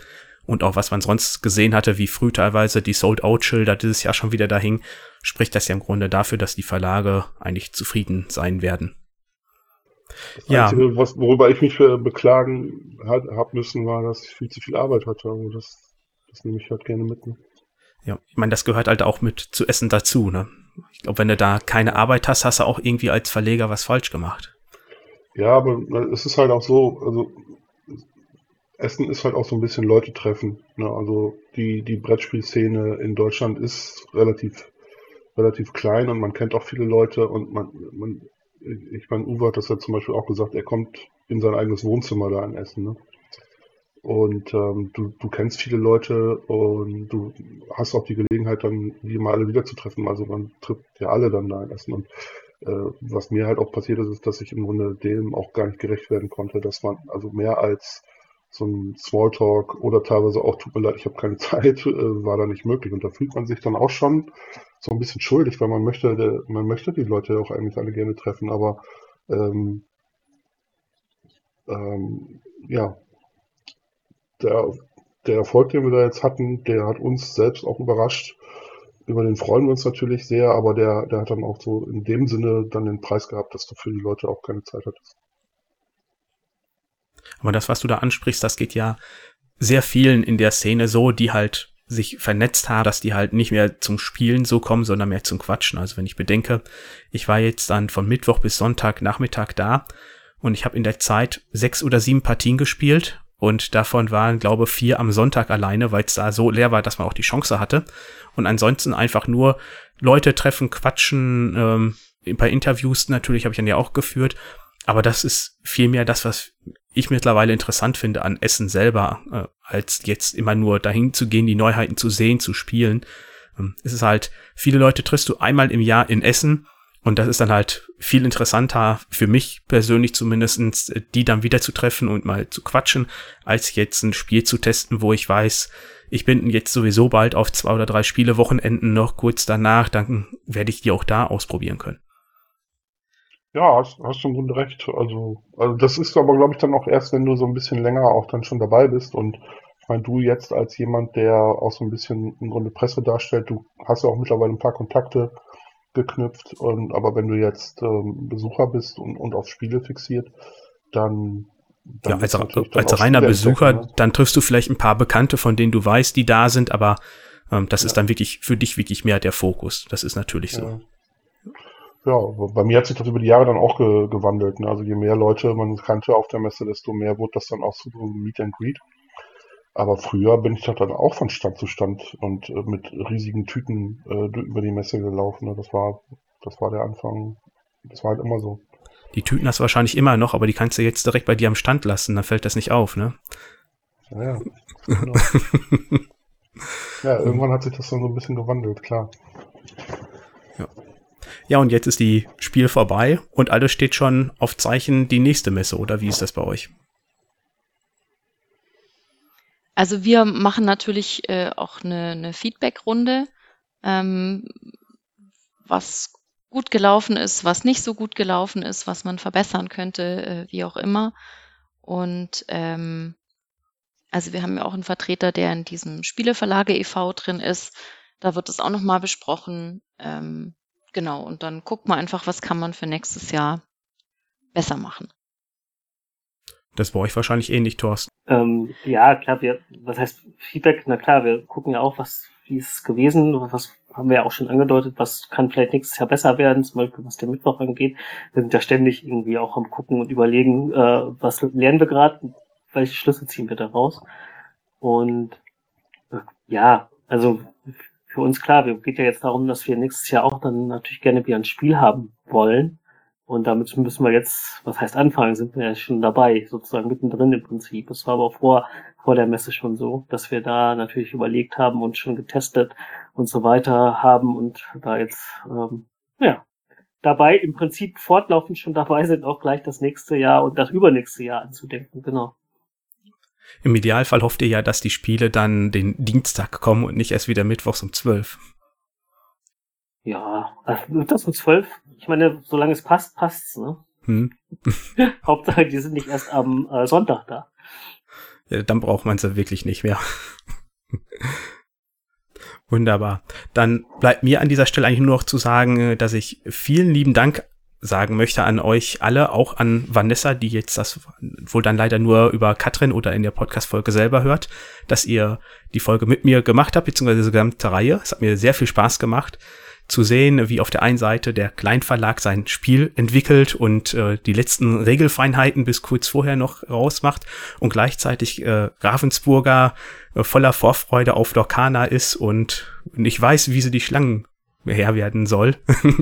Und auch was man sonst gesehen hatte, wie früh teilweise die Sold-Out-Schilder dieses Jahr schon wieder dahin, spricht das ja im Grunde dafür, dass die Verlage eigentlich zufrieden sein werden. Das ja. Einzige, was, worüber ich mich beklagen habe müssen, war, dass ich viel zu viel Arbeit hatte. Und das, das nehme ich halt gerne mit. Ne? Ja, ich meine, das gehört halt auch mit zu Essen dazu. Ne? Ich glaube, wenn du da keine Arbeit hast, hast du auch irgendwie als Verleger was falsch gemacht. Ja, aber es ist halt auch so, also Essen ist halt auch so ein bisschen Leute treffen. Ne? Also die, die Brettspielszene in Deutschland ist relativ, relativ klein und man kennt auch viele Leute und man, man ich meine, Uwe hat das ja zum Beispiel auch gesagt, er kommt in sein eigenes Wohnzimmer da in Essen. Ne? Und ähm, du, du kennst viele Leute und du hast auch die Gelegenheit, dann die mal alle wiederzutreffen. Also man trifft ja alle dann da in Essen. Und äh, was mir halt auch passiert ist, ist, dass ich im Grunde dem auch gar nicht gerecht werden konnte, dass man also mehr als so ein Smalltalk oder teilweise auch, tut mir leid, ich habe keine Zeit, äh, war da nicht möglich. Und da fühlt man sich dann auch schon so ein bisschen schuldig, weil man möchte, man möchte die Leute auch eigentlich alle gerne treffen, aber ähm, ähm, ja, der, der Erfolg, den wir da jetzt hatten, der hat uns selbst auch überrascht. Über den freuen wir uns natürlich sehr, aber der, der hat dann auch so in dem Sinne dann den Preis gehabt, dass du für die Leute auch keine Zeit hattest. Aber das, was du da ansprichst, das geht ja sehr vielen in der Szene so, die halt sich vernetzt haben, dass die halt nicht mehr zum Spielen so kommen, sondern mehr zum Quatschen. Also wenn ich bedenke, ich war jetzt dann von Mittwoch bis Sonntag Nachmittag da und ich habe in der Zeit sechs oder sieben Partien gespielt und davon waren, glaube vier am Sonntag alleine, weil es da so leer war, dass man auch die Chance hatte. Und ansonsten einfach nur Leute treffen, quatschen, ähm, ein paar Interviews natürlich habe ich dann ja auch geführt aber das ist vielmehr das, was ich mittlerweile interessant finde an Essen selber, äh, als jetzt immer nur dahin zu gehen, die Neuheiten zu sehen, zu spielen. Ähm, es ist halt, viele Leute triffst du einmal im Jahr in Essen und das ist dann halt viel interessanter für mich persönlich zumindestens, die dann wieder zu treffen und mal zu quatschen, als jetzt ein Spiel zu testen, wo ich weiß, ich bin jetzt sowieso bald auf zwei oder drei Spiele Wochenenden noch kurz danach, dann werde ich die auch da ausprobieren können. Ja, hast, hast du im Grunde recht. Also, also das ist aber, glaube ich, dann auch erst, wenn du so ein bisschen länger auch dann schon dabei bist. Und ich meine, du jetzt als jemand, der auch so ein bisschen im Grunde Presse darstellt, du hast ja auch mittlerweile ein paar Kontakte geknüpft. Und aber wenn du jetzt ähm, Besucher bist und, und auf Spiele fixiert, dann ja, als, als reiner Besucher, ne? dann triffst du vielleicht ein paar Bekannte, von denen du weißt, die da sind, aber ähm, das ja. ist dann wirklich für dich wirklich mehr der Fokus. Das ist natürlich so. Ja. Bei mir hat sich das über die Jahre dann auch ge gewandelt. Ne? Also je mehr Leute man kannte auf der Messe, desto mehr wurde das dann auch so ein Meet and Greet. Aber früher bin ich da dann auch von Stand zu Stand und äh, mit riesigen Tüten äh, über die Messe gelaufen. Ne? Das war, das war der Anfang. Das war halt immer so. Die Tüten hast du wahrscheinlich immer noch, aber die kannst du jetzt direkt bei dir am Stand lassen, dann fällt das nicht auf, ne? Ja, ja. Genau. ja, irgendwann hat sich das dann so ein bisschen gewandelt, klar. Ja. Und jetzt ist die Spiel vorbei und alles steht schon auf Zeichen die nächste Messe, oder wie ist das bei euch? Also wir machen natürlich äh, auch eine, eine Feedback-Runde, ähm, was gut gelaufen ist, was nicht so gut gelaufen ist, was man verbessern könnte, äh, wie auch immer. Und ähm, also wir haben ja auch einen Vertreter, der in diesem Spieleverlage e.V. drin ist. Da wird es auch nochmal besprochen. Ähm, Genau, und dann guckt man einfach, was kann man für nächstes Jahr besser machen. Das bei euch wahrscheinlich ähnlich, Thorsten. Ähm, ja, klar, wir, was heißt Feedback? Na klar, wir gucken ja auch, was, wie ist es gewesen, was haben wir ja auch schon angedeutet, was kann vielleicht nächstes Jahr besser werden, zum Beispiel was der Mittwoch angeht. Wir sind ja ständig irgendwie auch am gucken und überlegen, äh, was lernen wir gerade, welche Schlüsse ziehen wir daraus. Und äh, ja, also für uns klar, wir geht ja jetzt darum, dass wir nächstes Jahr auch dann natürlich gerne wieder ein Spiel haben wollen. Und damit müssen wir jetzt, was heißt anfangen, sind wir ja schon dabei, sozusagen mittendrin im Prinzip. Es war aber vor, vor der Messe schon so, dass wir da natürlich überlegt haben und schon getestet und so weiter haben und da jetzt, ähm, ja, dabei im Prinzip fortlaufend schon dabei sind, auch gleich das nächste Jahr und das übernächste Jahr anzudenken, genau. Im Idealfall hofft ihr ja, dass die Spiele dann den Dienstag kommen und nicht erst wieder mittwochs um zwölf. Ja, das um zwölf? Ich meine, solange es passt, passt's, ne? Hm. Hauptsache, die sind nicht erst am äh, Sonntag da. Ja, dann braucht man sie wirklich nicht mehr. Wunderbar. Dann bleibt mir an dieser Stelle eigentlich nur noch zu sagen, äh, dass ich vielen lieben Dank sagen möchte an euch alle, auch an Vanessa, die jetzt das wohl dann leider nur über Katrin oder in der Podcast-Folge selber hört, dass ihr die Folge mit mir gemacht habt, beziehungsweise diese gesamte Reihe. Es hat mir sehr viel Spaß gemacht zu sehen, wie auf der einen Seite der Kleinverlag sein Spiel entwickelt und äh, die letzten Regelfeinheiten bis kurz vorher noch rausmacht und gleichzeitig äh, Ravensburger äh, voller Vorfreude auf Dorkana ist und ich weiß, wie sie die Schlangen Herr werden soll.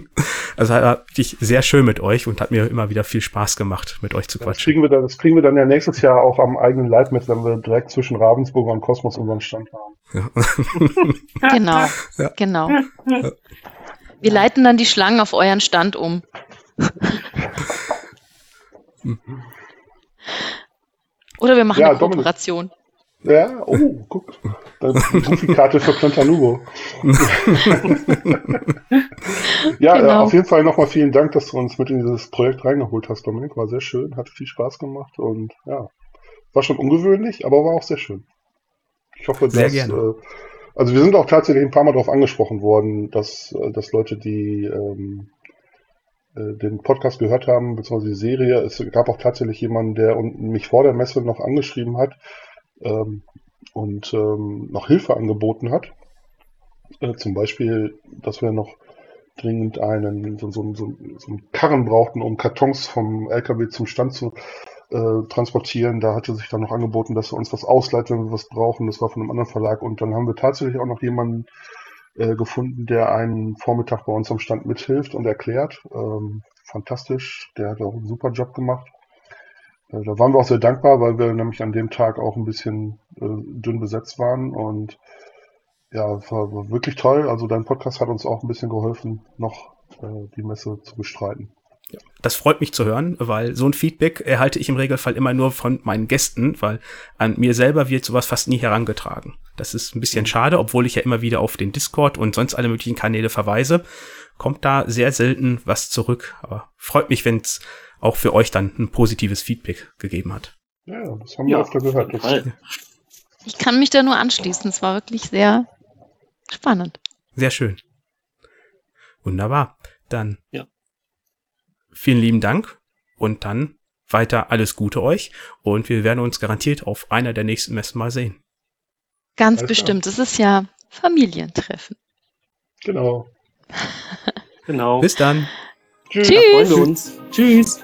also war wirklich sehr schön mit euch und hat mir immer wieder viel Spaß gemacht, mit euch zu quatschen. Das kriegen wir dann, das kriegen wir dann ja nächstes Jahr auch am eigenen Leib mit, wenn wir direkt zwischen Ravensburg und Kosmos unseren Stand haben. Ja. genau, ja. genau. Ja. Wir leiten dann die Schlangen auf euren Stand um. Oder wir machen eine Kooperation. Ja, oh, guck. Dann die Karte für Plantanubo. ja, genau. äh, auf jeden Fall nochmal vielen Dank, dass du uns mit in dieses Projekt reingeholt hast, Dominik. War sehr schön, hat viel Spaß gemacht und ja, war schon ungewöhnlich, aber war auch sehr schön. Ich hoffe, sehr dass. Gerne. Äh, also wir sind auch tatsächlich ein paar Mal darauf angesprochen worden, dass, äh, dass Leute, die ähm, äh, den Podcast gehört haben, beziehungsweise die Serie, es gab auch tatsächlich jemanden, der mich vor der Messe noch angeschrieben hat, ähm, und ähm, noch Hilfe angeboten hat. Äh, zum Beispiel, dass wir noch dringend einen so, so, so, so einen Karren brauchten, um Kartons vom LKW zum Stand zu äh, transportieren. Da hatte sich dann noch angeboten, dass er uns was ausleiht, wenn wir was brauchen. Das war von einem anderen Verlag. Und dann haben wir tatsächlich auch noch jemanden äh, gefunden, der einen Vormittag bei uns am Stand mithilft und erklärt. Ähm, fantastisch. Der hat auch einen super Job gemacht. Da waren wir auch sehr dankbar, weil wir nämlich an dem Tag auch ein bisschen äh, dünn besetzt waren und ja, war, war wirklich toll. Also dein Podcast hat uns auch ein bisschen geholfen, noch äh, die Messe zu bestreiten. Das freut mich zu hören, weil so ein Feedback erhalte ich im Regelfall immer nur von meinen Gästen, weil an mir selber wird sowas fast nie herangetragen. Das ist ein bisschen schade, obwohl ich ja immer wieder auf den Discord und sonst alle möglichen Kanäle verweise, kommt da sehr selten was zurück. Aber freut mich, wenn es auch für euch dann ein positives Feedback gegeben hat. Ja, das haben wir ja, öfter gehört. Ich kann mich da nur anschließen. Es war wirklich sehr spannend. Sehr schön. Wunderbar. Dann ja. Vielen lieben Dank und dann weiter alles Gute euch und wir werden uns garantiert auf einer der nächsten Messen mal sehen. Ganz alles bestimmt. Es ist ja Familientreffen. Genau. genau. Bis dann. Tschüss. Tschüss. Da freuen wir uns. Tschüss.